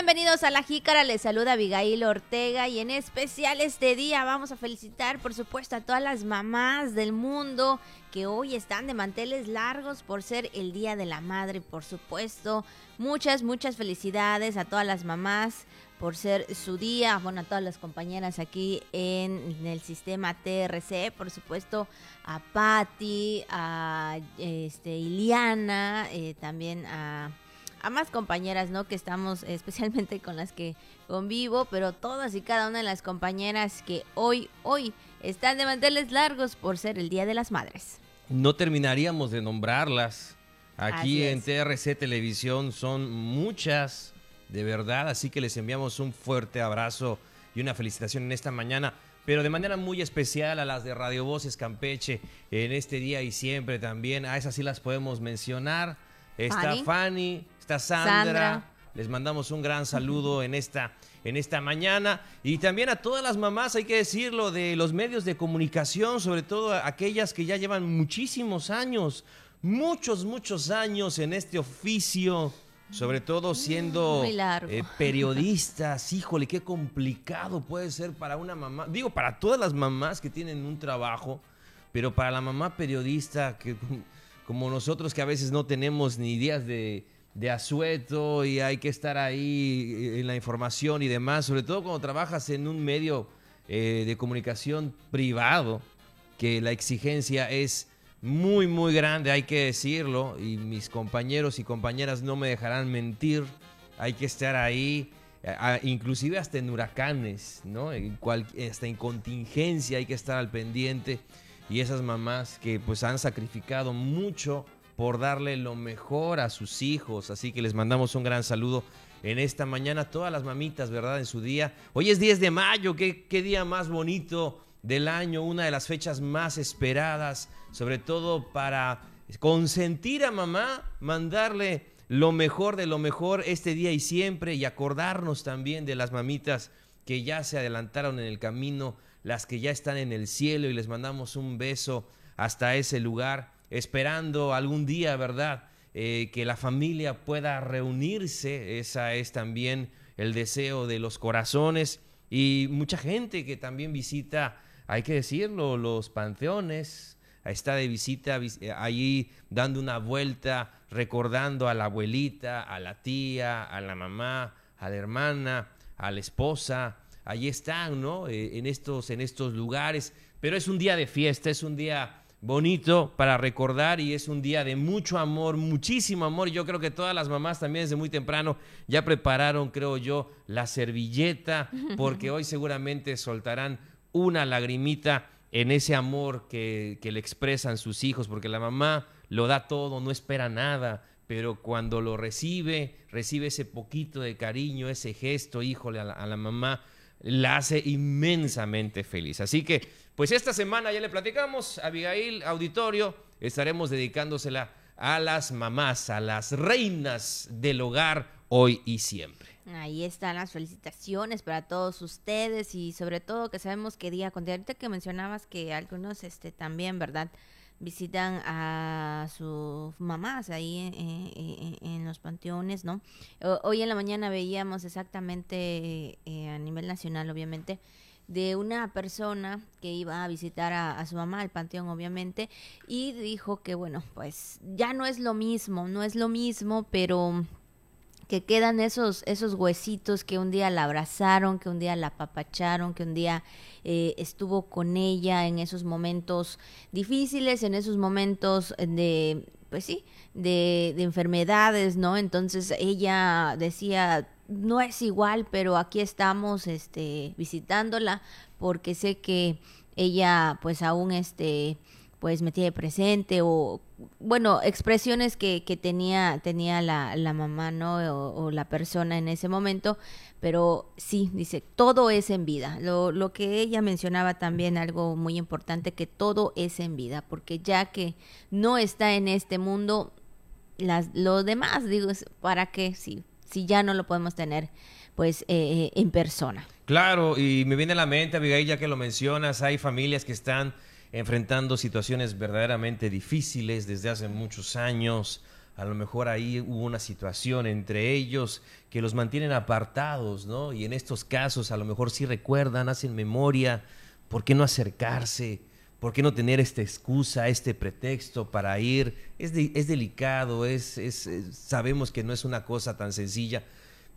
Bienvenidos a La Jícara, les saluda Abigail Ortega y en especial este día vamos a felicitar por supuesto a todas las mamás del mundo que hoy están de manteles largos por ser el Día de la Madre, por supuesto. Muchas, muchas felicidades a todas las mamás por ser su día, bueno, a todas las compañeras aquí en el sistema TRC, por supuesto, a Patti, a este, Iliana, eh, también a a más compañeras, ¿no? Que estamos especialmente con las que convivo, pero todas y cada una de las compañeras que hoy, hoy están de manteles largos por ser el Día de las Madres. No terminaríamos de nombrarlas. Aquí en TRC Televisión son muchas, de verdad, así que les enviamos un fuerte abrazo y una felicitación en esta mañana pero de manera muy especial a las de Radio Voces Campeche en este día y siempre también. A esas sí las podemos mencionar. Está Fanny, está Sandra. Les mandamos un gran saludo en esta, en esta mañana. Y también a todas las mamás, hay que decirlo, de los medios de comunicación, sobre todo aquellas que ya llevan muchísimos años, muchos, muchos años en este oficio. Sobre todo siendo eh, periodistas, híjole, qué complicado puede ser para una mamá. Digo, para todas las mamás que tienen un trabajo, pero para la mamá periodista que como nosotros que a veces no tenemos ni ideas de, asueto y hay que estar ahí eh, en la información y demás, sobre todo cuando trabajas en un medio eh, de comunicación privado, que la exigencia es muy, muy grande, hay que decirlo, y mis compañeros y compañeras no me dejarán mentir, hay que estar ahí, inclusive hasta en huracanes, ¿no? hasta en contingencia hay que estar al pendiente y esas mamás que pues han sacrificado mucho por darle lo mejor a sus hijos. Así que les mandamos un gran saludo en esta mañana a todas las mamitas, ¿verdad? En su día. Hoy es 10 de mayo, qué, qué día más bonito del año, una de las fechas más esperadas, sobre todo para consentir a mamá, mandarle lo mejor de lo mejor este día y siempre y acordarnos también de las mamitas que ya se adelantaron en el camino las que ya están en el cielo y les mandamos un beso hasta ese lugar, esperando algún día, ¿verdad? Eh, que la familia pueda reunirse, esa es también el deseo de los corazones y mucha gente que también visita, hay que decirlo, los panteones, está de visita eh, allí dando una vuelta, recordando a la abuelita, a la tía, a la mamá, a la hermana, a la esposa, allí están, ¿no? Eh, en, estos, en estos lugares. Pero es un día de fiesta, es un día bonito para recordar y es un día de mucho amor, muchísimo amor. Yo creo que todas las mamás también desde muy temprano ya prepararon, creo yo, la servilleta, porque hoy seguramente soltarán una lagrimita en ese amor que, que le expresan sus hijos, porque la mamá lo da todo, no espera nada, pero cuando lo recibe, recibe ese poquito de cariño, ese gesto, híjole, a la mamá, la hace inmensamente feliz. Así que, pues esta semana ya le platicamos, Abigail Auditorio, estaremos dedicándosela a las mamás, a las reinas del hogar hoy y siempre. Ahí están las felicitaciones para todos ustedes y sobre todo que sabemos que día con día, ahorita que mencionabas que algunos este también, ¿verdad? Visitan a sus mamás ahí en, los panteones, ¿no? Hoy en la mañana veíamos exactamente eh, a nivel nacional, obviamente, de una persona que iba a visitar a, a, su mamá al panteón, obviamente, y dijo que, bueno, pues ya no es lo mismo, no es lo mismo, pero que quedan esos, esos huesitos que un día la abrazaron, que un día la apapacharon, que un día eh, estuvo con ella en esos momentos difíciles, en esos momentos de, pues sí, de, de enfermedades, ¿no? Entonces ella decía, no es igual, pero aquí estamos, este, visitándola, porque sé que ella, pues aún, este, pues me tiene presente o bueno expresiones que, que tenía tenía la, la mamá no o, la persona en ese momento pero sí dice todo es en vida. Lo, lo que ella mencionaba también algo muy importante que todo es en vida porque ya que no está en este mundo las lo demás digo para qué si si ya no lo podemos tener pues eh, eh, en persona. Claro y me viene a la mente Abigail ya que lo mencionas hay familias que están enfrentando situaciones verdaderamente difíciles desde hace muchos años. a lo mejor ahí hubo una situación entre ellos que los mantienen apartados, ¿no? Y en estos casos a lo mejor sí recuerdan, hacen memoria, ¿por qué no acercarse? ¿Por qué no tener esta excusa, este pretexto para ir? Es, delicado, sabemos que no es una cosa tan sencilla,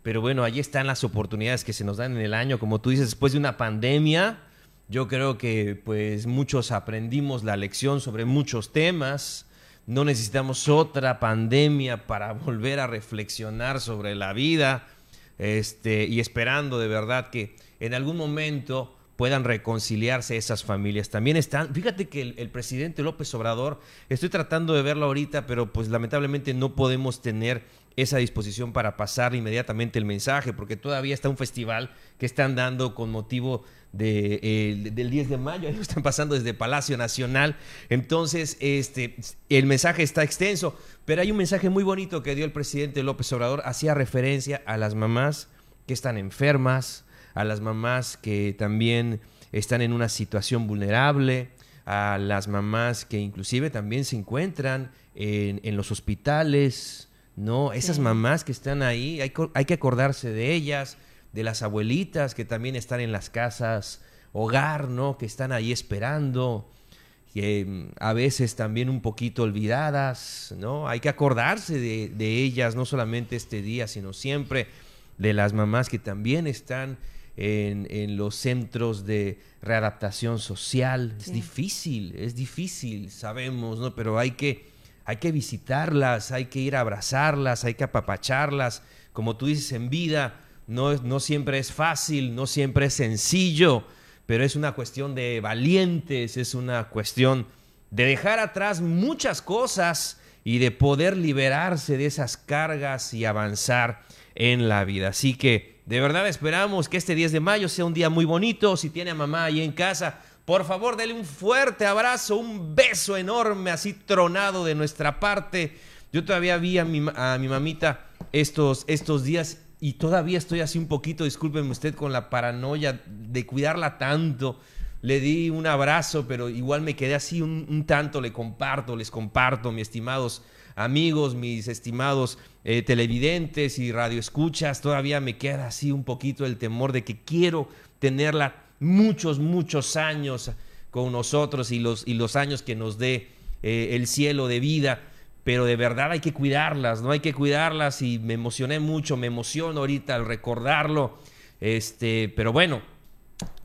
pero bueno, ahí están las oportunidades que se nos dan en el año, como tú dices, después de una pandemia, yo creo que pues muchos aprendimos la lección sobre muchos temas, no necesitamos otra pandemia para volver a reflexionar sobre la vida este, y esperando de verdad que en algún momento puedan reconciliarse esas familias. También están, fíjate que el, el, presidente López Obrador, estoy tratando de verlo ahorita, pero pues lamentablemente no podemos tener esa disposición para pasar inmediatamente el mensaje, porque todavía está un festival que están dando con motivo de, del 10 de mayo, ahí lo están pasando desde Palacio Nacional. Entonces, este, el mensaje está extenso, pero hay un mensaje muy bonito que dio el presidente López Obrador, hacía referencia a las mamás que están enfermas, a las mamás que también están en una situación vulnerable, a las mamás que inclusive también se encuentran en, en los hospitales, ¿no? Esas mamás que están ahí, hay, hay, que acordarse de ellas, de las abuelitas que también están en las casas, hogar, ¿no? Que están ahí esperando, que mm, a veces también un poquito olvidadas, ¿no? Hay que acordarse de, de, ellas, no solamente este día, sino siempre de las mamás que también están en, en los centros de readaptación social. Sí. Es difícil, es difícil, sabemos, ¿no? Pero hay que hay que visitarlas, hay que ir a abrazarlas, hay que apapacharlas. Como tú dices, en vida no, no siempre es fácil, no siempre es sencillo, pero es una cuestión de valientes, es una cuestión de dejar atrás muchas cosas y de poder liberarse de esas cargas y avanzar en la vida. Así que de verdad esperamos que este 10 de mayo sea un día muy bonito. Si tiene a mamá ahí en casa, por favor, dele un fuerte abrazo, un beso enorme, así tronado de nuestra parte. Yo todavía vi a mi, mamita estos, estos días y todavía estoy así un poquito, discúlpenme usted, con la paranoia de cuidarla tanto. Le di un abrazo, pero igual me quedé así un, un tanto, le comparto, les comparto, mis estimados amigos, mis estimados eh, televidentes y radioescuchas, todavía me queda así un poquito el temor de que quiero tenerla muchos, muchos años con nosotros y los, y los años que nos dé eh, el cielo de vida. Pero de verdad hay que cuidarlas, ¿no? Hay que cuidarlas y me emocioné mucho, me emociono ahorita al recordarlo. Este, pero bueno,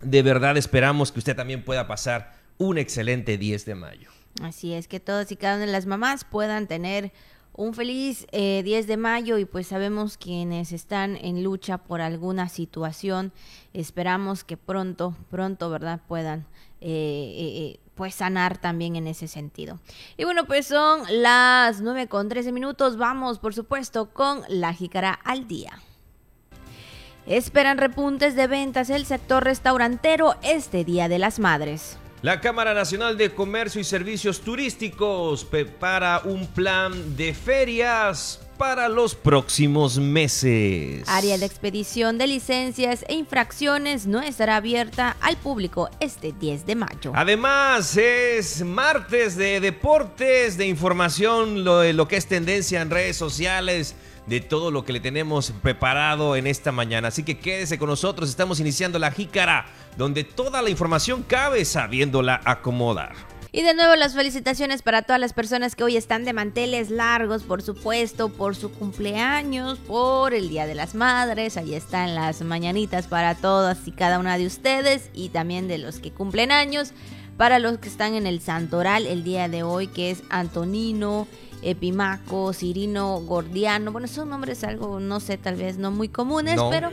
de verdad esperamos que usted también pueda pasar un excelente 10 de mayo. Así es, que todas y cada una de las mamás puedan tener un feliz eh, 10 de mayo y pues sabemos quienes están en lucha por alguna situación, esperamos que pronto, pronto, ¿verdad? Puedan eh, eh, eh pues sanar también en ese sentido. Y bueno, pues son las 9 con 13 minutos, vamos por supuesto con la jícara al día. Esperan repuntes de ventas el sector restaurantero este Día de las Madres. La Cámara Nacional de Comercio y Servicios Turísticos prepara un plan de ferias para los próximos meses. Área de expedición de licencias e infracciones no estará abierta al público este 10 de mayo. Además, es martes de deportes, de información, lo, lo que es tendencia en redes sociales de todo lo que le tenemos preparado en esta mañana. Así que quédese con nosotros, estamos iniciando la jícara, donde toda la información cabe sabiéndola acomodar. Y de nuevo las felicitaciones para todas las personas que hoy están de manteles largos, por supuesto, por su cumpleaños, por el Día de las Madres. Ahí están las mañanitas para todas y cada una de ustedes y también de los que cumplen años. Para los que están en el Santoral el día de hoy, que es Antonino, Epimaco, Cirino, Gordiano. Bueno, son nombres algo, no sé, tal vez no muy comunes, pero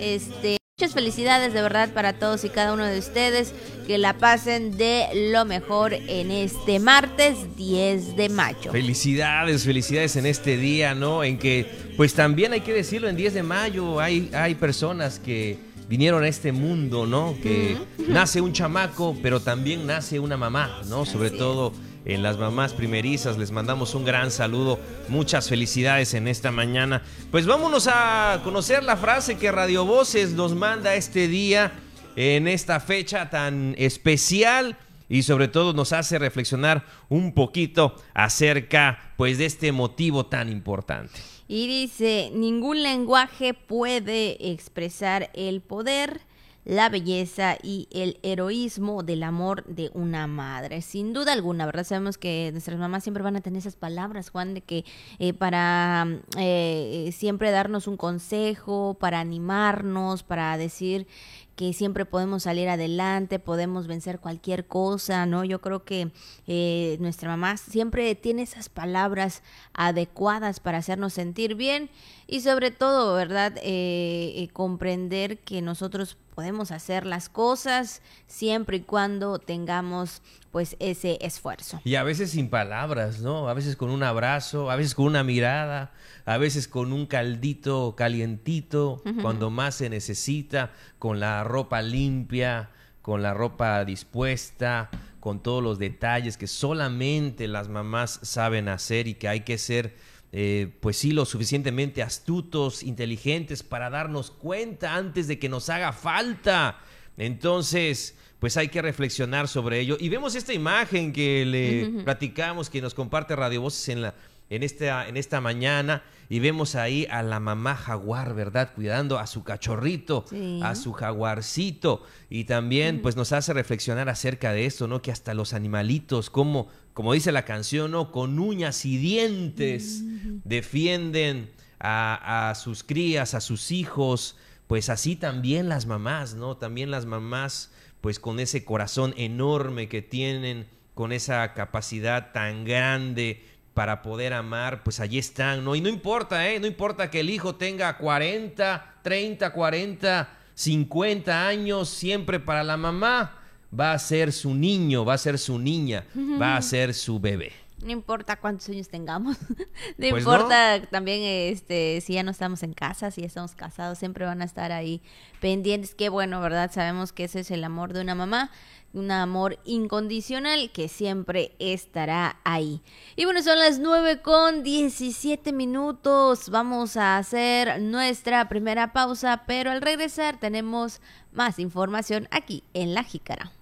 este muchas felicidades de verdad para todos y cada uno de ustedes. Que la pasen de lo mejor en este martes 10 de mayo. Felicidades, felicidades en este día, ¿no? En que, pues también hay que decirlo, en 10 de mayo hay, hay personas que vinieron a este mundo, ¿no? Que nace un chamaco, pero también nace una mamá, ¿no? Sobre todo en las mamás primerizas. Les mandamos un gran saludo. Muchas felicidades en esta mañana. Pues vámonos a conocer la frase que Radio Voces nos manda este día, en esta fecha tan especial. y sobre todo nos hace reflexionar un poquito acerca pues de este motivo tan importante. Y dice, ningún lenguaje puede expresar el poder, la belleza y el heroísmo del amor de una madre. Sin duda alguna, ¿verdad? Sabemos que nuestras mamás siempre van a tener esas palabras, Juan, de que eh, para eh, siempre darnos un consejo, para animarnos, para decir que siempre podemos salir adelante, podemos vencer cualquier cosa, ¿no? Yo creo que eh, nuestra mamá siempre tiene esas palabras adecuadas para hacernos sentir bien y sobre todo, ¿verdad? Eh, eh, comprender que nosotros podemos hacer las cosas siempre y cuando tengamos pues ese esfuerzo. Y a veces sin palabras, ¿no? A veces con un abrazo, a veces con una mirada, a veces con un caldito calientito, cuando más se necesita, con la ropa limpia, con la ropa dispuesta, con todos los detalles que solamente las mamás saben hacer y que hay que ser, eh, pues sí, lo suficientemente astutos, inteligentes para darnos cuenta antes de que nos haga falta. Entonces, pues hay que reflexionar sobre ello. Y vemos esta imagen que le platicamos, que nos comparte Radio Voces en la en esta, en esta mañana y vemos ahí a la mamá jaguar, ¿verdad? Cuidando a su cachorrito, a su jaguarcito. Y también pues nos hace reflexionar acerca de esto, ¿no? Que hasta los animalitos, como, como dice la canción, ¿no? Con uñas y dientes defienden a, a sus crías, a sus hijos. Pues así también las mamás, ¿no? También las mamás, pues con ese corazón enorme que tienen, con esa capacidad tan grande para poder amar, pues allí están, ¿no? Y no importa, ¿eh? No importa que el hijo tenga 40, 30, 40, 50 años, siempre para la mamá va a ser su niño, va a ser su niña, va a ser su bebé. No importa cuántos años tengamos, no pues importa también este si ya no estamos en casa, si ya estamos casados, siempre van a estar ahí pendientes. Qué bueno, ¿verdad? Sabemos que ese es el amor de una mamá un amor incondicional que siempre estará ahí. Y bueno, son las 9 con 17 minutos. Vamos a hacer nuestra primera pausa, pero al regresar tenemos más información aquí en La Jícara.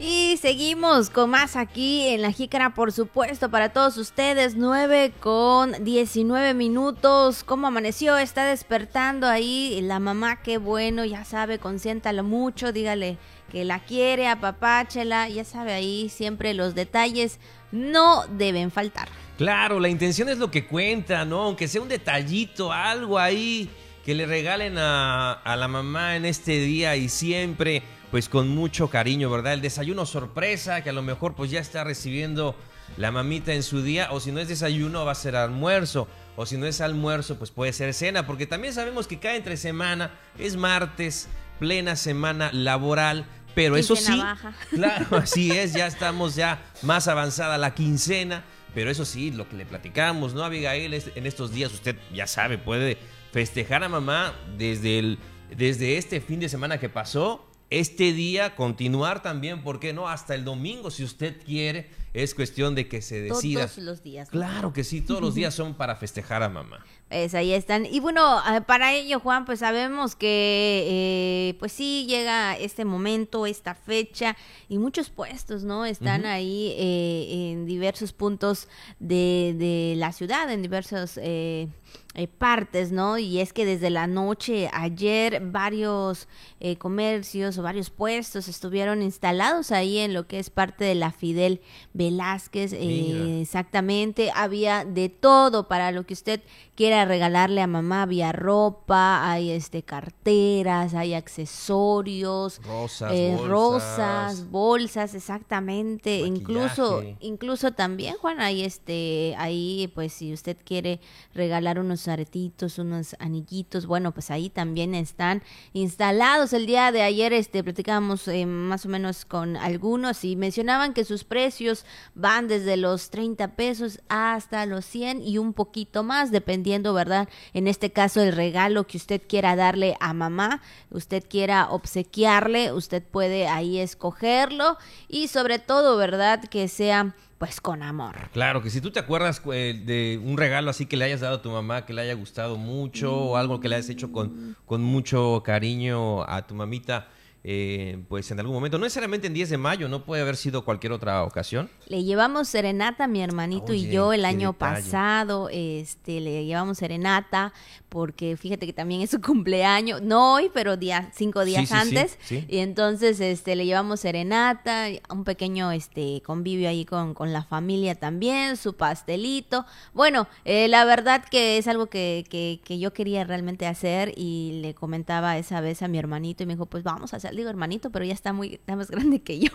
Y seguimos con más aquí en la jícara, por supuesto, para todos ustedes. 9 con 19 minutos. ¿Cómo amaneció? Está despertando ahí la mamá, qué bueno, ya sabe, consiéntalo mucho, dígale que la quiere, apapáchela, ya sabe ahí siempre los detalles no deben faltar. Claro, la intención es lo que cuenta, ¿no? Aunque sea un detallito, algo ahí que le regalen a, a la mamá en este día y siempre, pues con mucho cariño, ¿verdad? El desayuno sorpresa que a lo mejor pues ya está recibiendo la mamita en su día, o si no es desayuno va a ser almuerzo, o si no es almuerzo pues puede ser cena, porque también sabemos que cada entre semana es martes, plena semana laboral, pero eso sí, claro, así es, ya estamos ya más avanzada la quincena, pero eso sí, lo que le platicamos, ¿no, Abigail? En estos días usted ya sabe, puede festejar a mamá desde, el, desde este fin de semana que pasó, este día, continuar también, ¿por qué no? Hasta el domingo, si usted quiere, es cuestión de que se decida. Todos los días. Claro que sí, todos los días son para festejar a mamá. Pues ahí están. Y bueno, ah, para ello, Juan, pues sabemos que, eh, pues sí, llega este momento, esta fecha, y muchos puestos, ¿no? Están ahí eh, en diversos puntos de, de, la ciudad, en diversos... Eh, eh, partes, ¿no? Y es que desde la noche ayer varios eh, comercios o varios puestos estuvieron instalados ahí en lo que es parte de la Fidel Velázquez. Eh, exactamente, había de todo para lo que usted quiera regalarle a mamá, había ropa, hay este carteras, hay accesorios, rosas, bolsas. rosas, bolsas, exactamente, incluso, incluso también Juan, hay este, ahí pues si usted quiere regalar unos aretitos, unos anillitos, bueno, pues ahí también están instalados. El día de ayer este, platicábamos eh, más o menos con algunos y mencionaban que sus precios van desde los 30 pesos hasta los 100 y un poquito más, dependiendo, ¿verdad? En este caso, el regalo que usted quiera darle a mamá, usted quiera obsequiarle, usted puede ahí escogerlo y sobre todo, ¿verdad? Que sea pues con amor. Claro, que si tú te acuerdas eh, de un regalo así que le hayas dado a tu mamá, que le haya gustado mucho, o algo que le hayas hecho con, con mucho cariño a tu mamita, eh, pues en algún momento, no necesariamente en 10 de mayo, no puede haber sido cualquier otra ocasión. Le llevamos serenata mi hermanito y yo el año pasado, este, le llevamos serenata porque fíjate que también es su cumpleaños, no hoy, pero día, cinco días antes, y entonces este, le llevamos serenata, un pequeño este, convivio ahí con, con la familia también, su pastelito. Bueno, eh, la verdad que es algo que, que, que yo quería realmente hacer y le comentaba esa vez a mi hermanito y me dijo, pues vamos a hacer digo hermanito, pero ya está muy más grande que yo.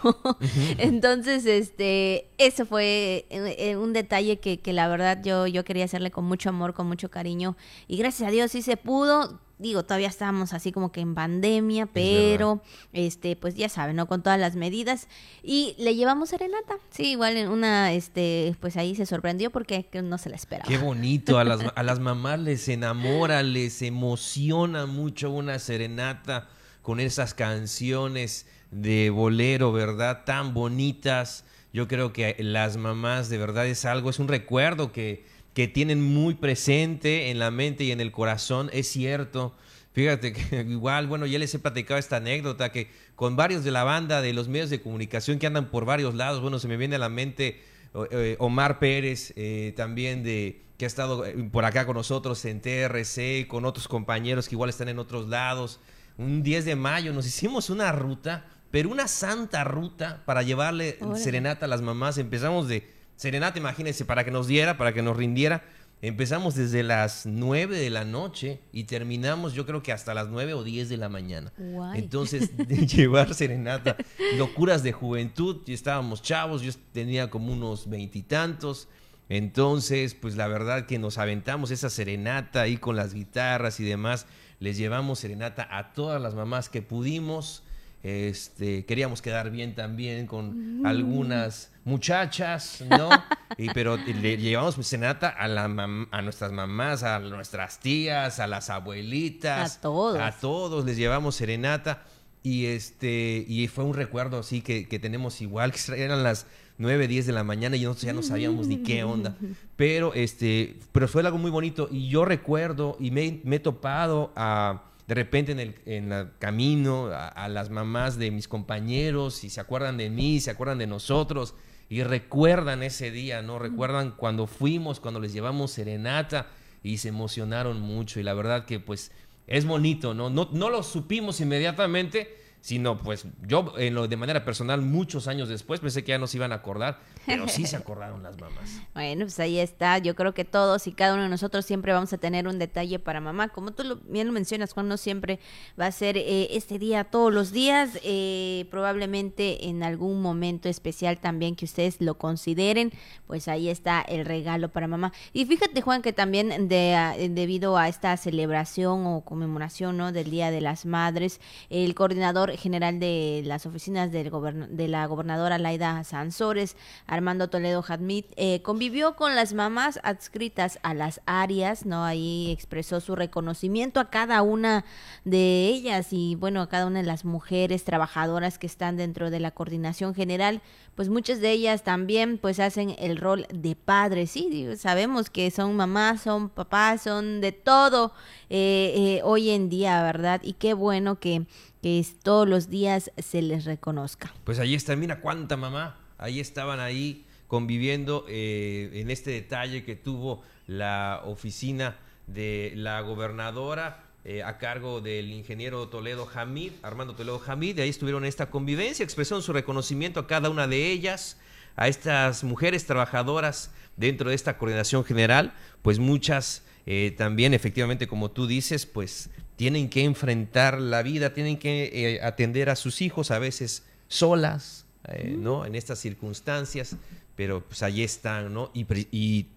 Entonces, este, eso fue eh, un detalle que, que, la verdad yo, yo quería hacerle con mucho amor, con mucho cariño. Y gracias a Dios sí se pudo digo, todavía estábamos así como que en pandemia, pero este, pues ya saben, ¿no? Con todas las medidas. Y le llevamos serenata. Sí, igual en una, este, pues ahí se sorprendió porque no se la esperaba. Qué bonito, a las, a las mamás les enamora, les emociona mucho una serenata con esas canciones de bolero, ¿verdad? Tan bonitas. Yo creo que las mamás de verdad es algo, es un recuerdo que, que tienen muy presente en la mente y en el corazón. Es cierto. Fíjate que igual, bueno, ya les he platicado esta anécdota que con varios de la banda de los medios de comunicación que andan por varios lados, bueno, se me viene a la mente eh, Omar Pérez, eh, también de que ha estado eh, por acá con nosotros en TRC, con otros compañeros que igual están en otros lados un 10 de mayo, nos hicimos una ruta, pero una santa ruta para llevarle serenata a las mamás. Empezamos de serenata, imagínense, para que nos diera, para que nos rindiera. Empezamos desde las 9 de la noche y terminamos yo creo que hasta las 9 o 10 de la mañana. Entonces, de llevar serenata, locuras de juventud, y estábamos chavos, yo tenía como unos veintitantos. Entonces, pues la verdad que nos aventamos esa serenata ahí con las guitarras y demás les llevamos serenata a todas las mamás que pudimos. Este, queríamos quedar bien también con algunas muchachas, ¿no? Y, pero le llevamos serenata a, la a nuestras mamás, a nuestras tías, a las abuelitas. A todos. A todos les llevamos serenata. Y, este, y fue un recuerdo así que, que tenemos igual, que eran las 9, 10 de la mañana y nosotros ya no sabíamos ni qué onda. Pero, este, pero fue algo muy bonito y yo recuerdo y me, he topado a, de repente en el, en camino a, las mamás de mis compañeros y se acuerdan de mí, se acuerdan de nosotros y recuerdan ese día, ¿no? Recuerdan cuando fuimos, cuando les llevamos serenata y se emocionaron mucho y la verdad que pues es bonito, ¿no? No, no lo supimos inmediatamente, sino pues yo en lo de manera personal muchos años después pensé que ya nos iban a acordar, pero sí se acordaron las mamás. Bueno, pues ahí está, yo creo que todos y cada uno de nosotros siempre vamos a tener un detalle para mamá, como tú lo, bien lo mencionas, Juan, no siempre va a ser eh, este día todos los días, eh, probablemente en algún momento especial también que ustedes lo consideren, pues ahí está el regalo para mamá. Y fíjate Juan que también de, debido a esta celebración o conmemoración ¿no? del Día de las Madres, el coordinador general de las oficinas del de la gobernadora Laida Sansores, Armando Toledo Jadmit, eh, convivió con las mamás adscritas a las áreas, ¿no? Ahí expresó su reconocimiento a cada una de ellas y, bueno, a cada una de las mujeres trabajadoras que están dentro de la coordinación general, pues muchas de ellas también pues hacen el rol de padres, sí, sabemos que son mamás, son papás, son de todo eh, eh, hoy en día, ¿verdad? Y qué bueno que todos los días se les reconozca. Pues ahí está, mira cuánta mamá, ahí estaban ahí conviviendo eh, en este detalle que tuvo la oficina de la gobernadora eh, a cargo del ingeniero Toledo Hamid, Armando Toledo Hamid, ahí estuvieron en esta convivencia, expresaron su reconocimiento a cada una de ellas, a estas mujeres trabajadoras dentro de esta coordinación general, pues muchas eh, también efectivamente, como tú dices, pues tienen que enfrentar la vida, tienen que eh, atender a sus hijos a veces solas, eh, ¿no? En estas circunstancias, pero pues ahí están, ¿no? Y,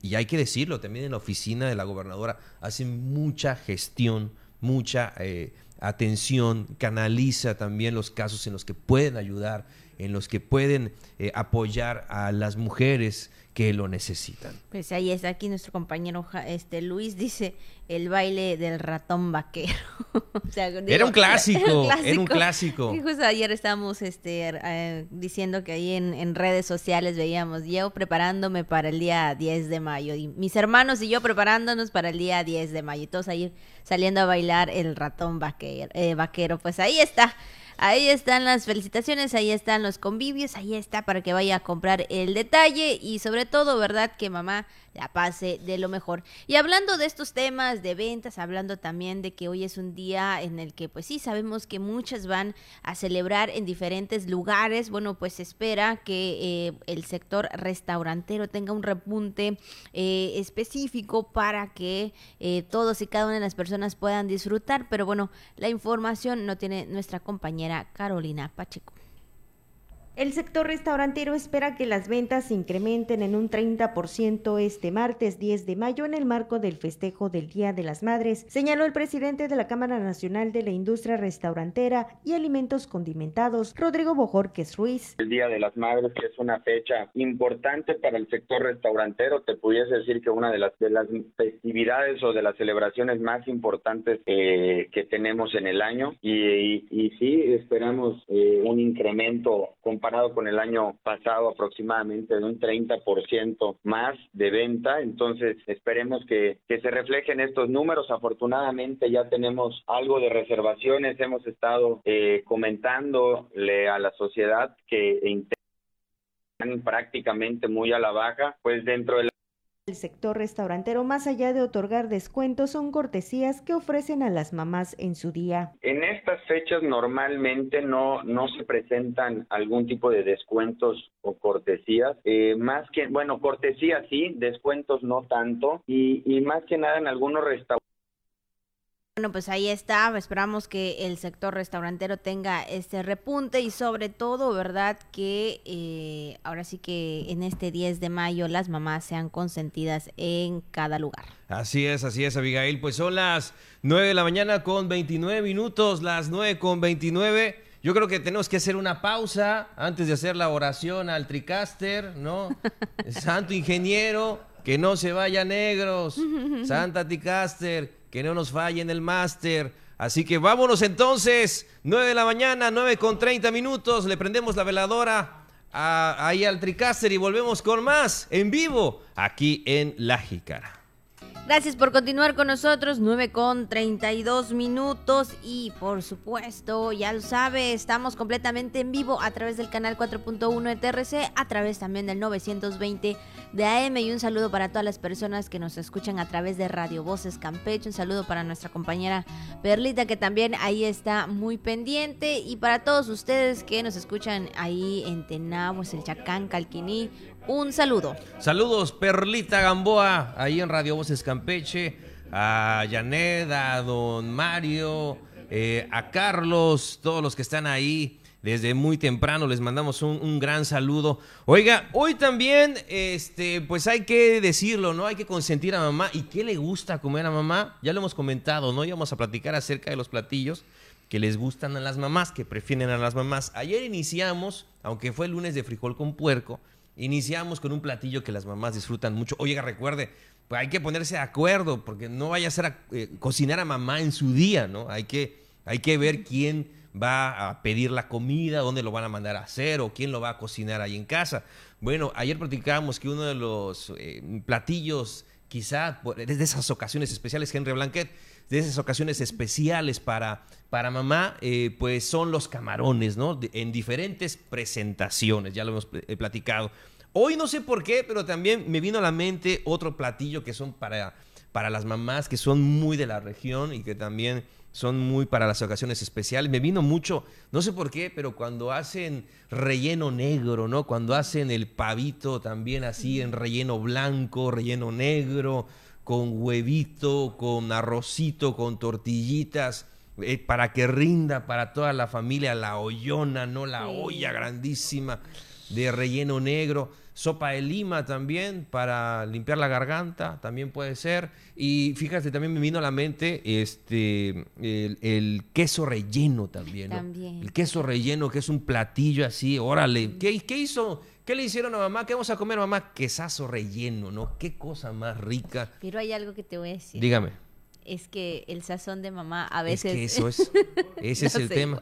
y, hay que decirlo, también en la oficina de la gobernadora hacen mucha gestión, mucha eh, atención, canaliza también los casos en los que pueden ayudar, en los que pueden apoyar a las mujeres que lo necesitan. Pues ahí está aquí nuestro compañero este Luis dice el baile del ratón vaquero. era, un clásico, era un clásico, ayer estábamos este, eh, diciendo que ahí en, redes sociales veíamos yo preparándome para el día 10 de mayo y mis hermanos y yo preparándonos para el día 10 de mayo y todos ahí saliendo a bailar el ratón vaquero. Eh, vaquero. Pues ahí está Ahí están las felicitaciones, ahí están los convivios, ahí está para que vaya a comprar el detalle y sobre todo, ¿verdad? Que mamá la pase de lo mejor. Y hablando de estos temas de ventas, hablando también de que hoy es un día en el que pues sí sabemos que muchas van a celebrar en diferentes lugares, bueno pues se espera que eh, el sector restaurantero tenga un repunte eh, específico para que eh, todos y cada una de las personas puedan disfrutar, pero bueno, la información no tiene nuestra compañera Carolina Pacheco. El sector restaurantero espera que las ventas se incrementen en un 30% este martes 10 de mayo en el marco del festejo del Día de las Madres, señaló el presidente de la Cámara Nacional de la Industria Restaurantera y Alimentos Condimentados, Rodrigo Bojorques Ruiz. El Día de las Madres, que es una fecha importante para el sector restaurantero, te pudiese decir que una de las, de las festividades o de las celebraciones más importantes eh, que tenemos en el año y, y, sí, esperamos eh, un incremento comparado con el año pasado aproximadamente de un 30% más de venta. Entonces esperemos que, que se reflejen estos números. Afortunadamente ya tenemos algo de reservaciones. Hemos estado eh, comentándole a la sociedad que están prácticamente muy a la baja, pues dentro de el sector restaurantero, más allá de otorgar descuentos, son cortesías que ofrecen a las mamás en su día. En estas fechas normalmente no, no se presentan algún tipo de descuentos o cortesías. Eh, más que, bueno, cortesías sí, descuentos no tanto. Y, y más que nada en algunos restaurantes bueno, pues ahí está. Esperamos que el sector restaurantero tenga este repunte y sobre todo, ¿verdad? Que eh, ahora sí que en este 10 de mayo las mamás sean consentidas en cada lugar. Así es, así es, Abigail. Pues son las 9 de la mañana con 29 minutos, las 9 con 29. Yo creo que tenemos que hacer una pausa antes de hacer la oración al Tricaster, ¿no? Santo ingeniero, que no se vaya negros. Santa Tricaster que no nos falle en el máster. Así que vámonos entonces, 9 de la mañana, 9 con 30 minutos, le prendemos la veladora ahí al Tricaster y volvemos con más en vivo aquí en La Jícara. Gracias por continuar con nosotros, 9 con 32 minutos. Y por supuesto, ya lo sabe, estamos completamente en vivo a través del canal 4.1 de TRC, a través también del 920 de AM y un saludo para todas las personas que nos escuchan a través de Radio Voces Campeche, un saludo para nuestra compañera Perlita que también ahí está muy pendiente. Y para todos ustedes que nos escuchan ahí en Tenabo, el Chacán, Calquiní, un saludo. Saludos, Perlita Gamboa, ahí en Radio Voces Campeche, a Janet, a don Mario, eh, a Carlos, todos los que están ahí desde muy temprano, les mandamos un, gran saludo. Oiga, hoy también, este, pues hay que decirlo, ¿no? Hay que consentir a mamá. ¿Y qué le gusta comer a mamá? Ya lo hemos comentado, ¿no? Y vamos a platicar acerca de los platillos que les gustan a las mamás, que prefieren a las mamás. Ayer iniciamos, aunque fue el lunes de frijol con puerco, Iniciamos con un platillo que las mamás disfrutan mucho. Oiga, recuerde, pues hay que ponerse de acuerdo, porque no vaya a ser a, eh, cocinar a mamá en su día, ¿no? Hay que, hay que ver quién va a pedir la comida, dónde lo van a mandar a hacer o quién lo va a cocinar ahí en casa. Bueno, ayer platicábamos que uno de los eh, platillos, quizá desde esas ocasiones especiales, Henry Blanquet, de esas ocasiones especiales para, para mamá, eh, pues son los camarones, ¿no? en diferentes presentaciones, ya lo hemos platicado. Hoy no sé por qué, pero también me vino a la mente otro platillo que son para, para las mamás, que son muy de la región y que también son muy para las ocasiones especiales. Me vino mucho, no sé por qué, pero cuando hacen relleno negro, ¿no? Cuando hacen el pavito también así en relleno blanco, relleno negro, con huevito, con arrocito, con tortillitas, eh, para que rinda para toda la familia la ollona, ¿no? La olla grandísima de relleno negro sopa de lima también para limpiar la garganta, también puede ser. Y fíjate, también me vino a la mente este el, queso relleno también, El queso relleno, que es un platillo así, órale. ¿Qué, ¿Qué, hizo? ¿Qué le hicieron a mamá? ¿Qué vamos a comer, mamá? Quesazo relleno, ¿no? Qué cosa más rica. Pero hay algo que te voy a decir. Dígame es que el sazón de mamá a veces... Es que eso es, ese es el tema.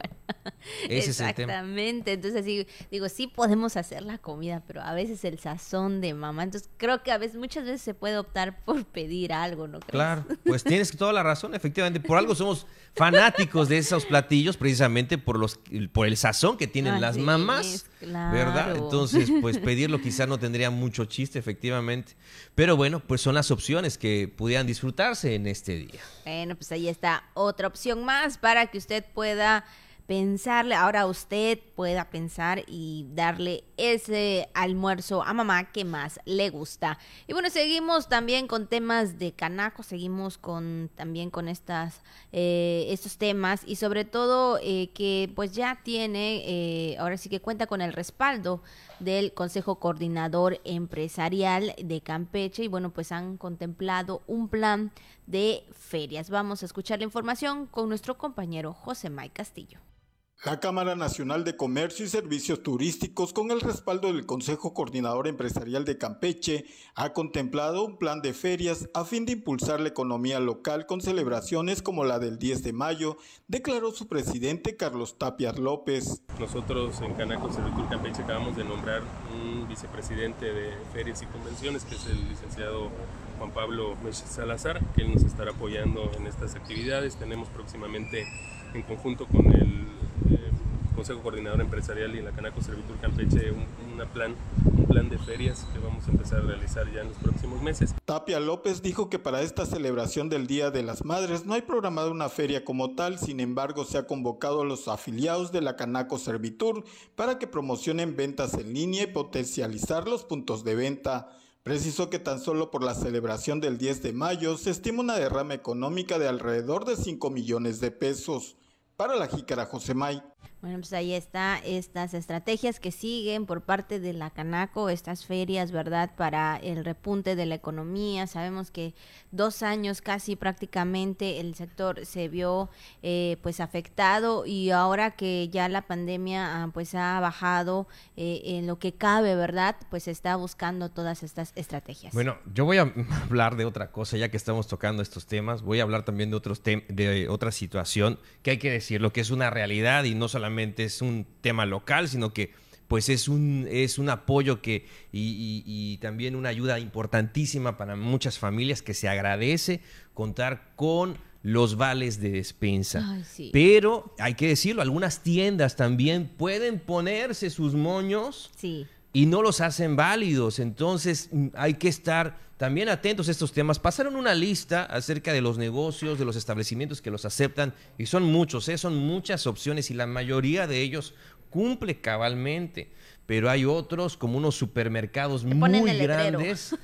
Ese es el tema. Exactamente. Entonces, así, digo, sí podemos hacer la comida, pero a veces el sazón de mamá. Entonces, creo que a veces, muchas veces se puede optar por pedir algo, ¿no crees? Claro, pues tienes toda la razón, efectivamente. Por algo somos fanáticos de esos platillos, precisamente por los por el sazón que tienen las mamás, ¿verdad? Entonces, pues pedirlo quizá no tendría mucho chiste, efectivamente. Pero bueno, pues son las opciones que pudieran disfrutarse en este día. Bueno, pues ahí está otra opción más para que usted pueda pensarle, ahora usted pueda pensar y darle ese almuerzo a mamá que más le gusta. Y bueno, seguimos también con temas de canaco, seguimos con también con estas eh, estos temas y sobre todo eh, que pues ya tiene, eh, ahora sí que cuenta con el respaldo del Consejo Coordinador Empresarial de Campeche y bueno, pues han contemplado un plan de ferias. Vamos a escuchar la información con nuestro compañero José May Castillo. La Cámara Nacional de Comercio y Servicios Turísticos, con el respaldo del Consejo Coordinador Empresarial de Campeche, ha contemplado un plan de ferias a fin de impulsar la economía local con celebraciones como la del 10 de mayo, declaró su presidente Carlos Tapiar López. Nosotros en Canaco Servitur Campeche acabamos de nombrar un vicepresidente de ferias y convenciones, que es el licenciado Juan Pablo Salazar, que él nos estará apoyando en estas actividades. Tenemos próximamente en conjunto con el Consejo Coordinador Empresarial y la Canaco Servitur Campeche un, plan, un plan de ferias que vamos a empezar a realizar ya en los próximos meses. Tapia López dijo que para esta celebración del Día de las Madres no hay programada una feria como tal, sin embargo se ha convocado a los afiliados de la Canaco Servitur para que promocionen ventas en línea y potencializar los puntos de venta. Precisó que tan solo por la celebración del 10 de mayo se estima una derrama económica de alrededor de 5 millones de pesos. Para la jícara Josemay. Bueno, pues ahí está estas estrategias que siguen por parte de la Canaco, estas ferias, ¿verdad? Para el repunte de la economía. Sabemos que dos años casi prácticamente el sector se vio eh, pues afectado y ahora que ya la pandemia ah, pues ha bajado eh, en lo que cabe, ¿verdad? Pues está buscando todas estas estrategias. Bueno, yo voy a hablar de otra cosa ya que estamos tocando estos temas. Voy a hablar también de otros de otra situación que hay que decir lo que es una realidad y no solamente es un tema local, sino que pues es un, es un apoyo que, y, también una ayuda importantísima para muchas familias que se agradece contar con los vales de despensa. Pero hay que decirlo, algunas tiendas también pueden ponerse sus moños y no los hacen válidos. Entonces mm, hay que estar también atentos a estos temas. Pasaron una lista acerca de los negocios, de los establecimientos que los aceptan, y son muchos, ¿eh? son muchas opciones, y la mayoría de ellos cumple cabalmente. Pero hay otros, como unos supermercados muy grandes,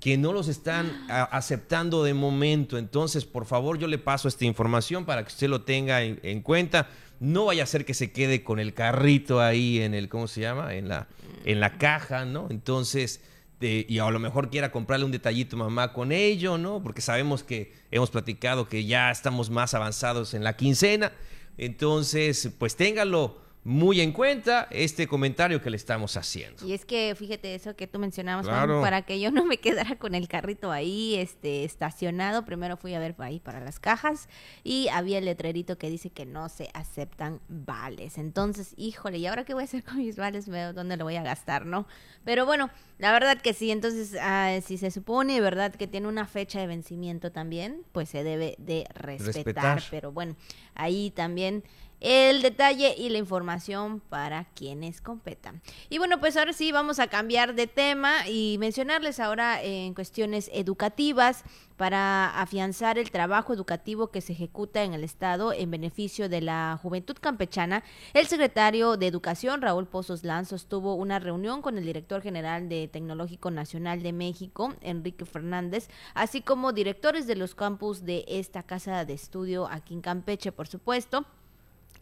que no los están aceptando de momento. Entonces, por favor, yo le paso esta información para que usted lo tenga en, en cuenta. No vaya a ser que se quede con el carrito ahí en el, ¿cómo se llama? En la, en la caja, ¿no? Entonces y a lo mejor quiera comprarle un detallito mamá con ello, ¿no? Porque sabemos que hemos platicado que ya estamos más avanzados en la quincena. Entonces, pues téngalo muy en cuenta este comentario que le estamos haciendo. Y es que fíjate eso que tú mencionabas, para que yo no me quedara con el carrito ahí este estacionado, primero fui a ver ahí para las cajas y había el letrerito que dice que no se aceptan vales. Entonces, híjole, ¿y ahora qué voy a hacer con mis vales? Veo dónde lo voy a gastar, ¿no? Pero bueno, la verdad que sí, entonces ah, si se supone, ¿verdad? Que tiene una fecha de vencimiento también, pues se debe de respetar. pero bueno, ahí también el detalle y la información para quienes competan. Y bueno, pues ahora sí vamos a cambiar de tema y mencionarles ahora en cuestiones educativas para afianzar el trabajo educativo que se ejecuta en el Estado en beneficio de la juventud campechana, el secretario de Educación, Raúl Pozos Lanzos, tuvo una reunión con el director general de Tecnológico Nacional de México, Enrique Fernández, así como directores de los campus de esta casa de estudio aquí en Campeche, por supuesto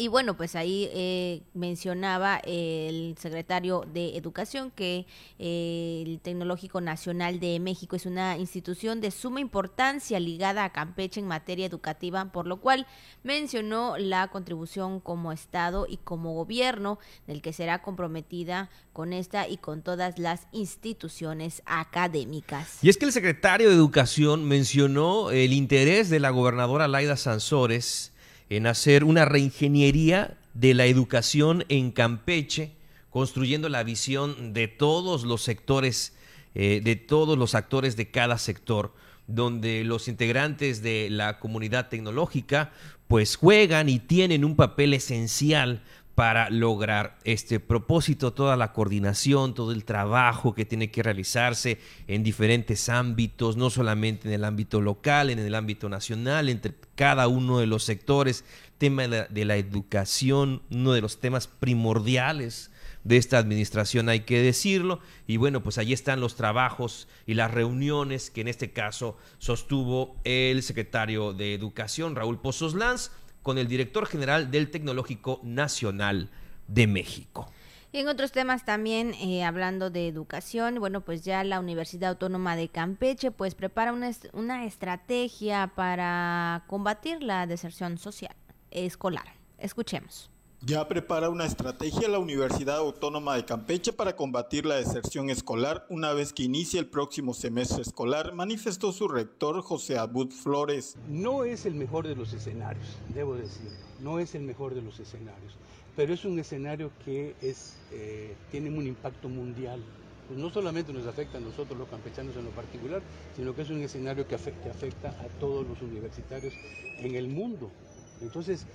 y bueno, pues ahí eh, mencionaba el secretario de Educación que eh, el Tecnológico Nacional de México es una institución de suma importancia ligada a Campeche en materia educativa, por lo cual mencionó la contribución como Estado y como gobierno del que será comprometida con esta y con todas las instituciones académicas. Y es que el secretario de Educación mencionó el interés de la gobernadora Laida Sansores en hacer una reingeniería de la educación en Campeche, construyendo la visión de todos los sectores, eh, de todos los actores de cada sector, donde los integrantes de la comunidad tecnológica pues juegan y tienen un papel esencial para lograr este propósito, toda la coordinación, todo el trabajo que tiene que realizarse en diferentes ámbitos, no solamente en el ámbito local, en el ámbito nacional, entre cada uno de los sectores, tema de la, educación, uno de los temas primordiales de esta administración, hay que decirlo. Y bueno, pues ahí están los trabajos y las reuniones que en este caso sostuvo el secretario de Educación, Raúl Pozos Lanz, con el director general del Tecnológico Nacional de México. Y en otros temas también, eh, hablando de educación, bueno, pues ya la Universidad Autónoma de Campeche pues prepara una, una estrategia para combatir la deserción social escolar. Escuchemos. Ya prepara una estrategia la Universidad Autónoma de Campeche para combatir la deserción escolar una vez que inicie el próximo semestre escolar, manifestó su rector José Abud Flores. No es el mejor de los escenarios, debo decirlo, no es el mejor de los escenarios, pero es un escenario que es, eh, tiene un impacto mundial. Pues no solamente nos afecta a nosotros los campechanos en lo particular, sino que es un escenario que afecta, que afecta a todos los universitarios en el mundo. Entonces,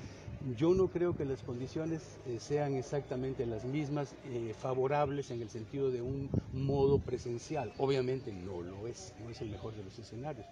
yo no creo que las condiciones eh, sean exactamente las mismas, eh, favorables en el sentido de un modo presencial. Obviamente no lo es, no es el mejor de los escenarios,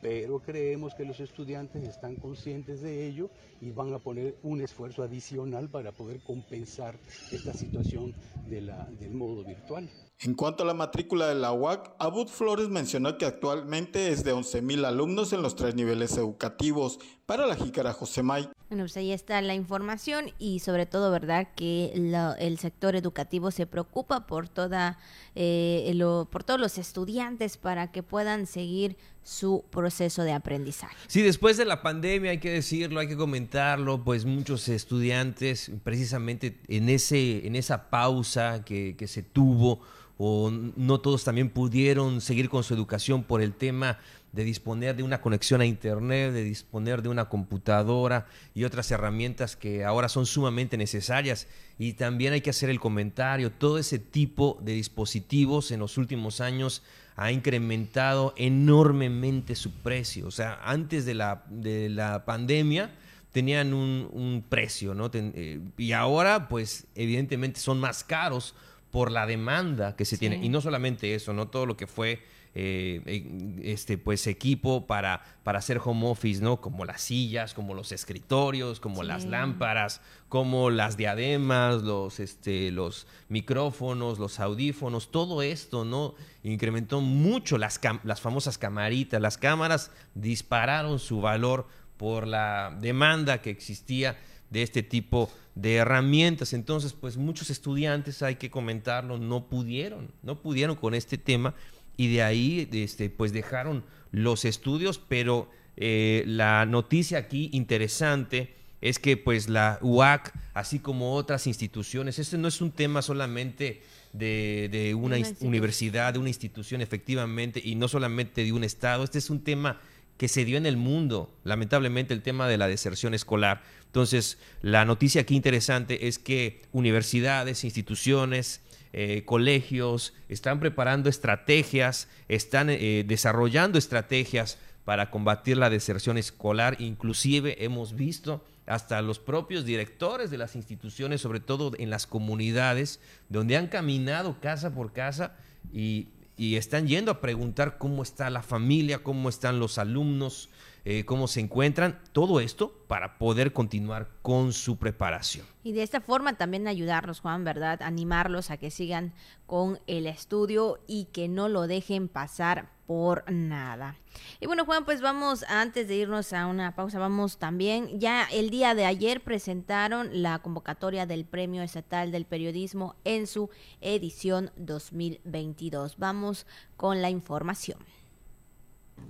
pero creemos que los estudiantes están conscientes de ello y van a poner un esfuerzo adicional para poder compensar esta situación del modo virtual. En cuanto a la matrícula de la UAC, Abud Flores mencionó que actualmente es de 11.000 alumnos en los tres niveles educativos. Para la Jícara Josemay. Bueno, pues ahí está la información y sobre todo, ¿verdad? Que el sector educativo se preocupa por, toda, eh, por todos los estudiantes para que puedan seguir su proceso de aprendizaje. Sí, después de la pandemia, hay que decirlo, hay que comentarlo, pues muchos estudiantes, precisamente en, ese, en esa pausa que, que se tuvo, o no todos también pudieron seguir con su educación por el tema de disponer de una conexión a Internet, de disponer de una computadora y otras herramientas que ahora son sumamente necesarias. Y también hay que hacer el comentario, todo ese tipo de dispositivos en los últimos años ha incrementado enormemente su precio. O sea, antes de la, de la pandemia tenían un, precio, ¿no? Eh, y ahora, pues, evidentemente son más caros por la demanda que se tiene. Y no solamente eso, ¿no? Todo lo que fue eh, este pues equipo para, para hacer home office, ¿no? Como las sillas, como los escritorios, como las lámparas, como las diademas, los, este, los micrófonos, los audífonos, todo esto, ¿no? Incrementó mucho las, las famosas camaritas, las cámaras dispararon su valor por la demanda que existía de este tipo de herramientas. Entonces, pues muchos estudiantes, hay que comentarlo, no pudieron, no pudieron con este tema y de ahí este, pues dejaron los estudios, pero eh, la noticia aquí interesante es que pues la UAC, así como otras instituciones, este no es un tema solamente de, una universidad, de una institución efectivamente, y no solamente de un Estado, este es un tema que se dio en el mundo, lamentablemente el tema de la deserción escolar. Entonces, la noticia aquí interesante es que universidades, instituciones, eh, colegios, están preparando estrategias, están eh, desarrollando estrategias para combatir la deserción escolar. Inclusive hemos visto hasta los propios directores de las instituciones, sobre todo en las comunidades, donde han caminado casa por casa y, y están yendo a preguntar cómo está la familia, cómo están los alumnos, eh, cómo se encuentran, todo esto para poder continuar con su preparación. Y de esta forma también ayudarlos, Juan, ¿verdad? Animarlos a que sigan con el estudio y que no lo dejen pasar por nada. Y bueno, Juan, pues vamos, antes de irnos a una pausa, vamos también, ya el día de ayer presentaron la convocatoria del Premio Estatal del Periodismo en su edición 2022. Vamos con la información.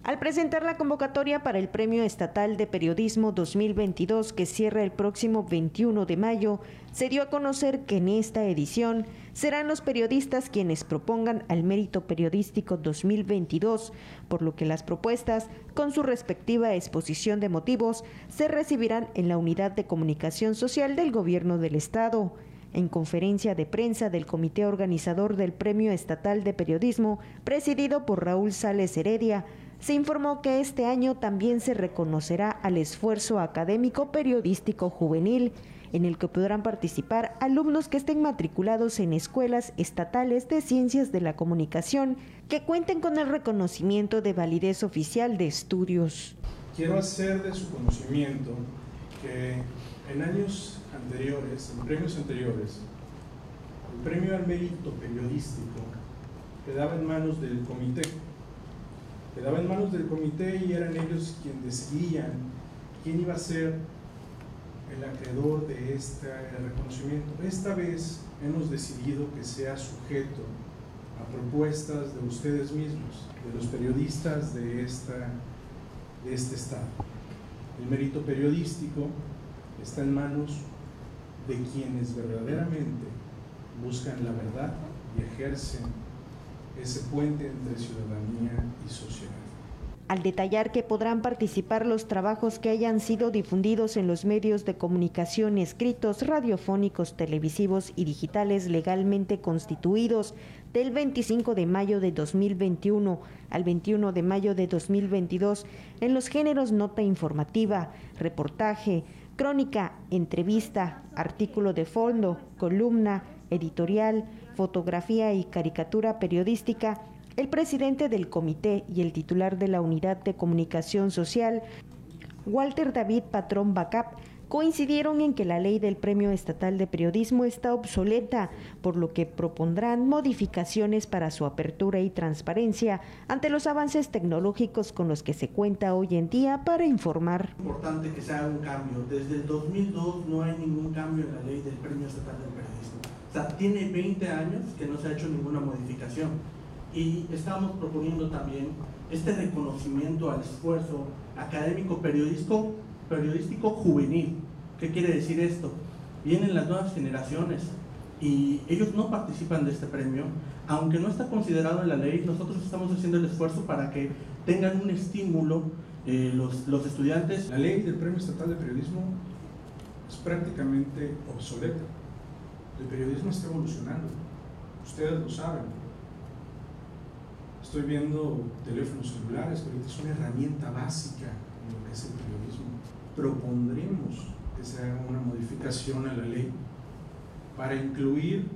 Al presentar la convocatoria para el Premio Estatal de Periodismo 2022 que cierra el próximo 21 de mayo, se dio a conocer que en esta edición serán los periodistas quienes propongan al mérito periodístico 2022, por lo que las propuestas, con su respectiva exposición de motivos, se recibirán en la Unidad de Comunicación Social del Gobierno del Estado. En conferencia de prensa del comité organizador del Premio Estatal de Periodismo, presidido por Raúl Sales Heredia, se informó que este año también se reconocerá al esfuerzo académico periodístico juvenil, en el que podrán participar alumnos que estén matriculados en escuelas estatales de ciencias de la comunicación que cuenten con el reconocimiento de validez oficial de estudios. Quiero hacer de su conocimiento que en años anteriores, en premios anteriores, el premio al mérito periodístico quedaba en manos del comité quedaba en manos del comité y eran ellos quienes decidían quién iba a ser el acreedor de este reconocimiento. Esta vez hemos decidido que sea sujeto a propuestas de ustedes mismos, de los periodistas de, esta, de este Estado. El mérito periodístico está en manos de quienes verdaderamente buscan la verdad y ejercen ese puente entre ciudadanía y sociedad. Al detallar que podrán participar los trabajos que hayan sido difundidos en los medios de comunicación escritos, radiofónicos, televisivos y digitales legalmente constituidos del 25 de mayo de 2021 al 21 de mayo de 2022 en los géneros nota informativa, reportaje, crónica, entrevista, artículo de fondo, columna, editorial, fotografía y caricatura periodística, el presidente del comité y el titular de la Unidad de Comunicación Social, Walter David Patrón Bacap, coincidieron en que la ley del Premio Estatal de Periodismo está obsoleta, por lo que propondrán modificaciones para su apertura y transparencia ante los avances tecnológicos con los que se cuenta hoy en día para informar. Es importante que se haga un cambio. Desde el 2002 no hay ningún cambio en la ley del Premio Estatal del Periodismo. O sea, tiene 20 años que no se ha hecho ninguna modificación. Y estamos proponiendo también este reconocimiento al esfuerzo académico periodístico, periodístico juvenil. ¿Qué quiere decir esto? Vienen las nuevas generaciones y ellos no participan de este premio, aunque no está considerado en la ley, nosotros estamos haciendo el esfuerzo para que tengan un estímulo eh, los, los estudiantes. La ley del Premio Estatal de Periodismo es prácticamente obsoleta. El periodismo está evolucionando, ustedes lo saben. Estoy viendo teléfonos celulares, pero es una herramienta básica en lo que es el periodismo. Propondremos que se haga una modificación a la ley para incluir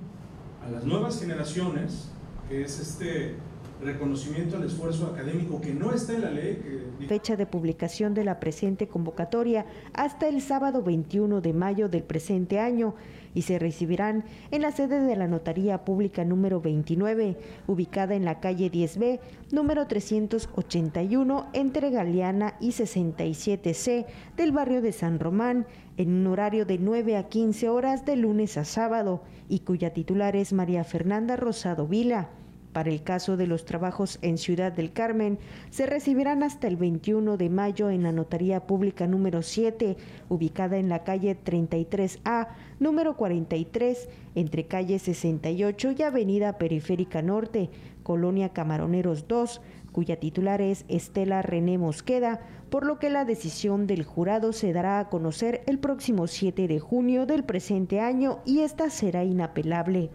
a las nuevas generaciones, que es este reconocimiento al esfuerzo académico que no está en la ley. Que... Fecha de publicación de la presente convocatoria hasta el sábado 21 de mayo del presente año y se recibirán en la sede de la Notaría Pública número 29, ubicada en la calle 10B, número 381, entre Galeana y 67C del barrio de San Román, en un horario de 9 a 15 horas de lunes a sábado, y cuya titular es María Fernanda Rosado Vila. Para el caso de los trabajos en Ciudad del Carmen, se recibirán hasta el 21 de mayo en la Notaría Pública número 7, ubicada en la calle 33A, número 43, entre calle 68 y Avenida Periférica Norte, Colonia Camaroneros 2, cuya titular es Estela René Mosqueda, por lo que la decisión del jurado se dará a conocer el próximo 7 de junio del presente año y esta será inapelable.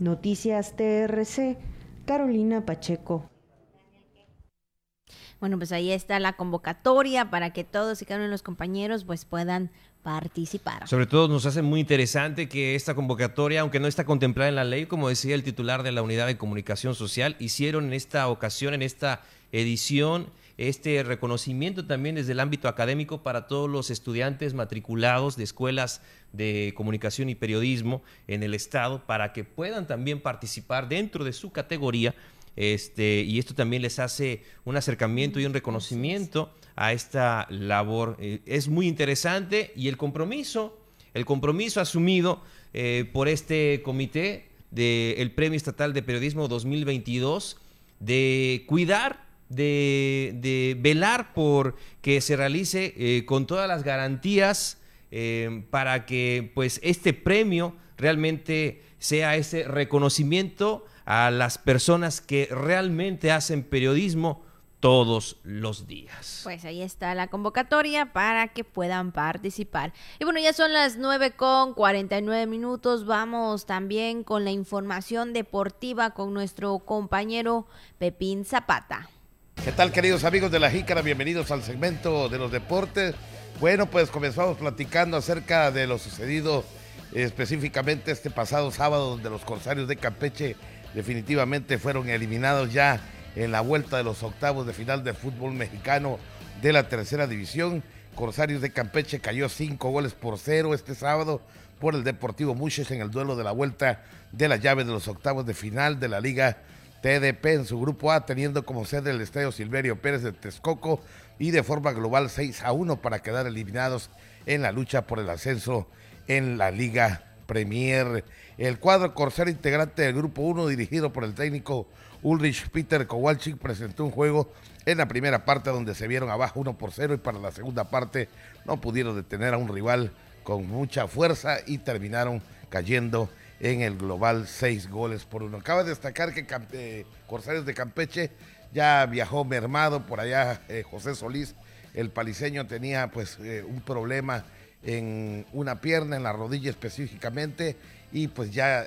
Noticias TRC. Carolina Pacheco. Bueno, pues ahí está la convocatoria para que todos y cada uno de los compañeros pues puedan participar. Sobre todo nos hace muy interesante que esta convocatoria, aunque no está contemplada en la ley, como decía el titular de la Unidad de Comunicación Social, hicieron en esta ocasión, en esta edición, este reconocimiento también desde el ámbito académico para todos los estudiantes matriculados de escuelas de comunicación y periodismo en el estado para que puedan también participar dentro de su categoría este, y esto también les hace un acercamiento y un reconocimiento a esta labor. Eh, es muy interesante y el compromiso, el compromiso asumido eh, por este comité del Premio Estatal de Periodismo 2022 de cuidar de, velar por que se realice eh, con todas las garantías eh, para que pues este premio realmente sea ese reconocimiento a las personas que realmente hacen periodismo todos los días. Pues ahí está la convocatoria para que puedan participar. Y bueno, ya son las 9 con 49 minutos. Vamos también con la información deportiva con nuestro compañero Pepín Zapata. ¿Qué tal queridos amigos de la Jícara? Bienvenidos al segmento de los deportes. Bueno, pues comenzamos platicando acerca de lo sucedido específicamente este pasado sábado donde los Corsarios de Campeche definitivamente fueron eliminados ya en la vuelta de los octavos de final del fútbol mexicano de la tercera división. Corsarios de Campeche cayó cinco goles por cero este sábado por el Deportivo Muches en el duelo de la vuelta de la llave de los octavos de final de la Liga TDP en su grupo A, teniendo como sede el Estadio Silverio Pérez de Texcoco y de forma global 6 a 1 para quedar eliminados en la lucha por el ascenso en la Liga Premier. El cuadro Corsero integrante del Grupo 1, dirigido por el técnico Ulrich Peter Kowalczyk, presentó un juego en la primera parte donde se vieron abajo 1 por 0 y para la segunda parte no pudieron detener a un rival con mucha fuerza y terminaron cayendo en el global 6 goles por uno. Acaba de destacar que eh, Corsarios de Campeche ya viajó mermado por allá eh, José Solís, el paliseño tenía pues eh, un problema en una pierna, en la rodilla específicamente, y pues ya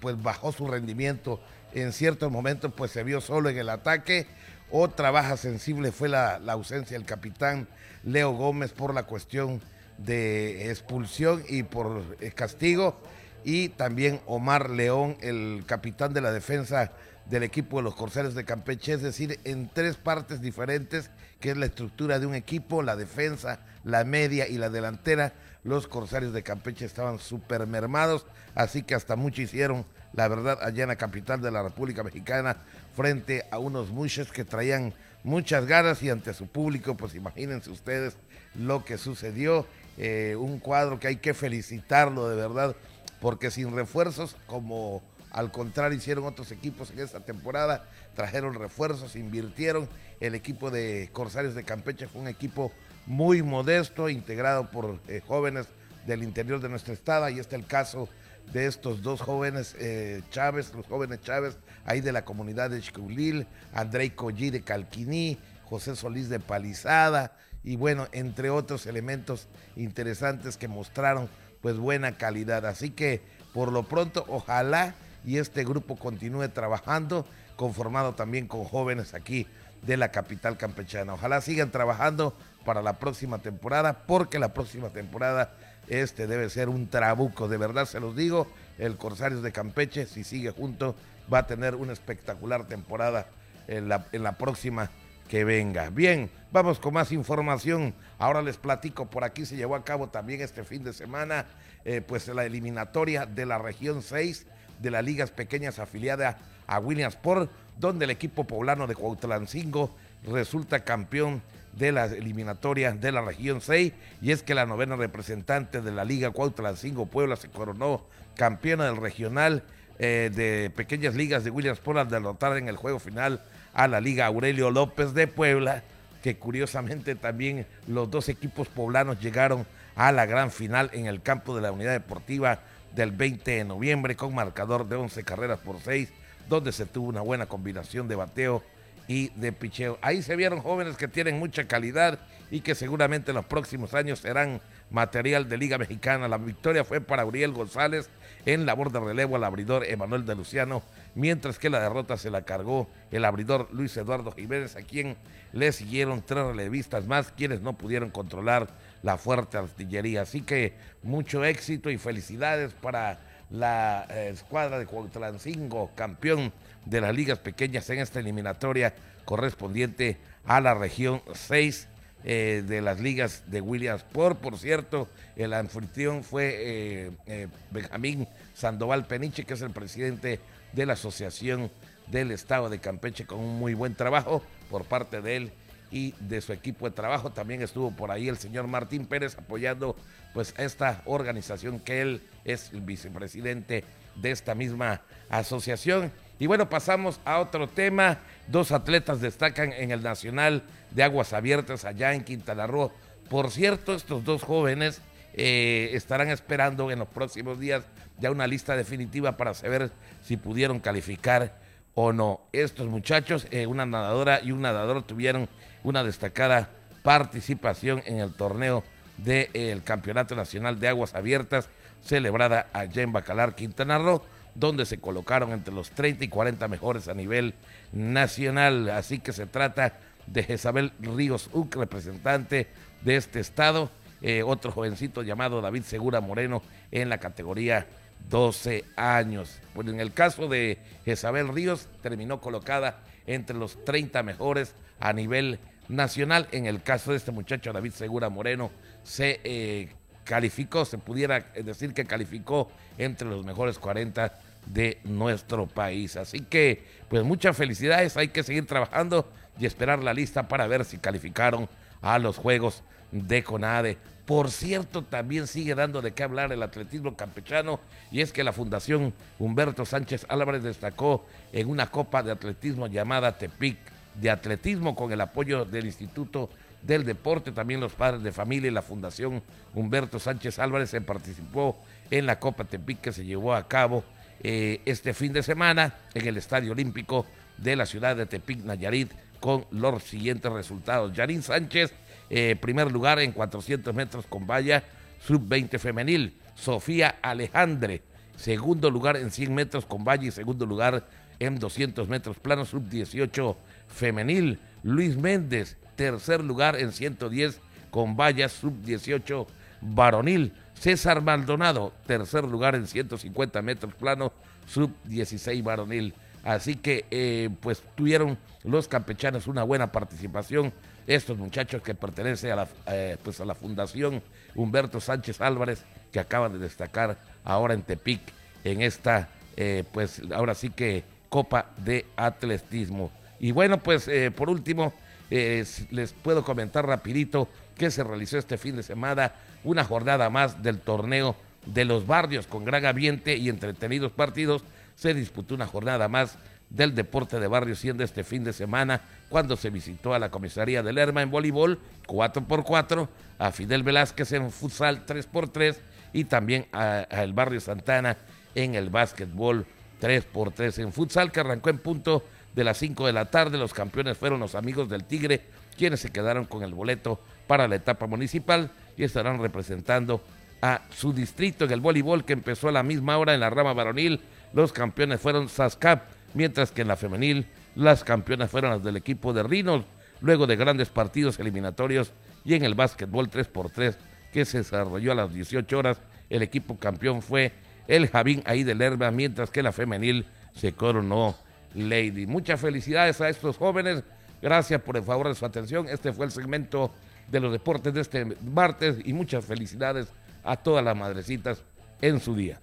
pues bajó su rendimiento. En ciertos momentos pues se vio solo en el ataque. Otra baja sensible fue la ausencia del capitán Leo Gómez por la cuestión de expulsión y por castigo y también Omar León, el capitán de la defensa del equipo de los Corsarios de Campeche, es decir, en tres partes diferentes, que es la estructura de un equipo, la defensa, la media y la delantera, los Corsarios de Campeche estaban súper mermados, así que hasta mucho hicieron, la verdad, allá en la capital de la República Mexicana, frente a unos muchos que traían muchas ganas y ante su público, pues imagínense ustedes lo que sucedió, eh, un cuadro que hay que felicitarlo de verdad porque sin refuerzos, como al contrario hicieron otros equipos en esta temporada, trajeron refuerzos, invirtieron. El equipo de Corsarios de Campeche fue un equipo muy modesto, integrado por eh, jóvenes del interior de nuestro estado. Ahí está el caso de estos dos jóvenes eh, Chávez, los jóvenes Chávez, ahí de la comunidad de Chiculil, Andrei Collí de Calquiní, José Solís de Palizada, y bueno, entre otros elementos interesantes que mostraron pues buena calidad. Así que por lo pronto, ojalá y este grupo continúe trabajando, conformado también con jóvenes aquí de la capital campechana. Ojalá sigan trabajando para la próxima temporada, porque la próxima temporada este debe ser un trabuco, de verdad se los digo, el Corsarios de Campeche, si sigue junto, va a tener una espectacular temporada en la, en la próxima que venga. Bien, vamos con más información. Ahora les platico, por aquí se llevó a cabo también este fin de semana, eh, pues la eliminatoria de la región 6 de las ligas pequeñas afiliada a Williamsport, donde el equipo poblano de Cuautlancingo resulta campeón de la eliminatoria de la región 6 y es que la novena representante de la liga Cuautlancingo Puebla se coronó campeona del regional eh, de pequeñas ligas de Williamsport al derrotar en el juego final a la Liga Aurelio López de Puebla, que curiosamente también los dos equipos poblanos llegaron a la gran final en el campo de la Unidad Deportiva del 20 de noviembre con marcador de 11 carreras por 6, donde se tuvo una buena combinación de bateo y de picheo. Ahí se vieron jóvenes que tienen mucha calidad y que seguramente en los próximos años serán material de Liga Mexicana. La victoria fue para Uriel González en labor de relevo al abridor Emanuel de Luciano, mientras que la derrota se la cargó el abridor Luis Eduardo Jiménez, a quien le siguieron tres relevistas más, quienes no pudieron controlar la fuerte artillería. Así que mucho éxito y felicidades para la eh, escuadra de Cuautlancingo, campeón de las ligas pequeñas en esta eliminatoria correspondiente a la región 6 eh, de las ligas de Williamsport. Por cierto, el anfitrión fue eh, eh, Benjamín Sandoval Peniche, que es el presidente de la Asociación del Estado de Campeche, con un muy buen trabajo por parte de él y de su equipo de trabajo. También estuvo por ahí el señor Martín Pérez apoyando pues esta organización que él es el vicepresidente de esta misma asociación Y bueno, pasamos a otro tema. Dos atletas destacan en el Nacional de Aguas Abiertas allá en Quintana Roo. Por cierto, estos dos jóvenes eh, estarán esperando en los próximos días ya una lista definitiva para saber si pudieron calificar o no. Estos muchachos, eh, una nadadora y un nadador, tuvieron una destacada participación en el torneo del Campeonato Nacional de Aguas Abiertas celebrada allá en Bacalar, Quintana Roo, donde se colocaron entre los 30 y 40 mejores a nivel nacional. Así que se trata de Jezabel Ríos Uc, representante de este estado, eh, otro jovencito llamado David Segura Moreno en la categoría 12 años. Bueno, en el caso de Jezabel Ríos, terminó colocada entre los 30 mejores a nivel nacional. En el caso de este muchacho, David Segura Moreno, se eh, calificó, se pudiera decir que calificó entre los mejores 40 de nuestro país. Así que, pues muchas felicidades, hay que seguir trabajando y esperar la lista para ver si calificaron a los Juegos de CONADE. Por cierto, también sigue dando de qué hablar el atletismo campechano y es que la Fundación Humberto Sánchez Álvarez destacó en una copa de atletismo llamada Tepic de atletismo con el apoyo del Instituto del Deporte, también los padres de familia y la Fundación Humberto Sánchez Álvarez se participó en la Copa Tepic que se llevó a cabo eh, este fin de semana en el Estadio Olímpico de la ciudad de Tepic, Nayarit, con los siguientes resultados. Yarín Sánchez, eh, primer lugar en 400 metros con valla, sub-20 femenil. Sofía Alejandre, segundo lugar en 100 metros con valla y segundo lugar en 200 metros plano, sub-18 femenil. Luis Méndez, tercer lugar en 110 con valla, sub-18 varonil. César Maldonado, tercer lugar en 150 metros plano, sub-16 varonil. Así que eh, pues tuvieron los campechanos una buena participación. Estos muchachos que pertenecen a la, eh, pues a la Fundación Humberto Sánchez Álvarez, que acaban de destacar ahora en Tepic, en esta, eh, pues ahora sí que Copa de Atletismo. Y bueno, pues por último, les puedo comentar rapidito que se realizó este fin de semana una jornada más del torneo de los barrios con gran ambiente y entretenidos partidos. Se disputó una jornada más del deporte de barrio siendo este fin de semana cuando se visitó a la comisaría de Lerma en voleibol 4x4, a Fidel Velázquez en futsal 3x3 y también al barrio Santana en el básquetbol 3x3 en futsal que arrancó en punto de las 5 de la tarde. Los campeones fueron los amigos del Tigre quienes se quedaron con el boleto para la etapa municipal y estarán representando a su distrito en el voleibol que empezó a la misma hora en la rama varonil. Los campeones fueron Sascap, mientras que en la femenil las campeonas fueron las del equipo de Rinos, luego de grandes partidos eliminatorios y en el básquetbol 3x3 que se desarrolló a las 18 horas, el equipo campeón fue el Javín ahí del Herba, mientras que la femenil se coronó Lady. Muchas felicidades a estos jóvenes, gracias por el favor de su atención. Este fue el segmento de los deportes de este martes y muchas felicidades a todas las madrecitas en su día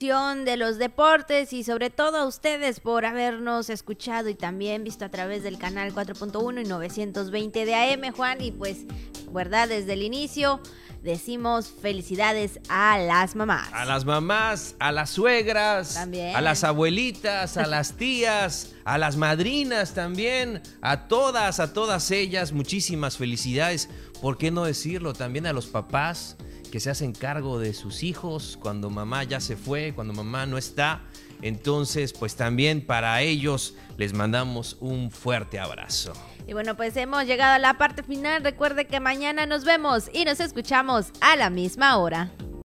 de los deportes y sobre todo a ustedes por habernos escuchado y también visto a través del canal 4.1 y 920 de AM, Juan, y pues, ¿verdad? Desde el inicio decimos felicidades a las mamás. A las mamás, a las suegras, también. a las abuelitas, a las tías, a las madrinas también, a todas, a todas ellas, muchísimas felicidades. ¿Por qué no decirlo? También a los papás que se hacen cargo de sus hijos cuando mamá ya se fue, cuando mamá no está. Entonces, pues también para ellos les mandamos un fuerte abrazo. Y bueno, pues hemos llegado a la parte final. Recuerde que mañana nos vemos y nos escuchamos a la misma hora.